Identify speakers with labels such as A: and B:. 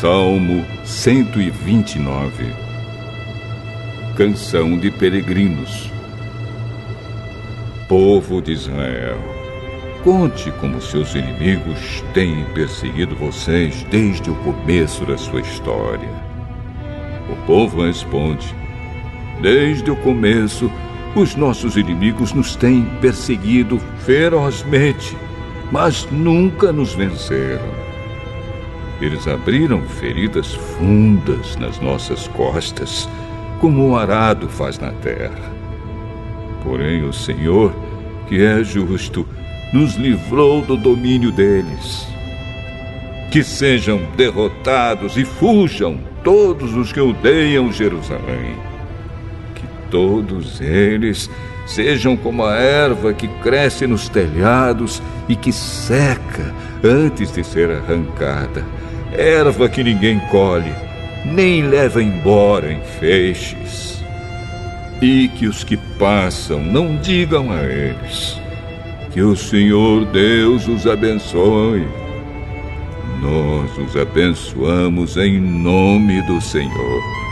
A: Salmo 129 Canção de Peregrinos Povo de Israel, conte como seus inimigos têm perseguido vocês desde o começo da sua história. O povo responde: Desde o começo, os nossos inimigos nos têm perseguido ferozmente, mas nunca nos venceram. Eles abriram feridas fundas nas nossas costas, como o arado faz na terra. Porém, o Senhor, que é justo, nos livrou do domínio deles. Que sejam derrotados e fujam todos os que odeiam Jerusalém. Que todos eles sejam como a erva que cresce nos telhados e que seca antes de ser arrancada erva que ninguém colhe, nem leva embora em feixes. E que os que passam não digam a eles: Que o Senhor Deus os abençoe. Nós os abençoamos em nome do Senhor.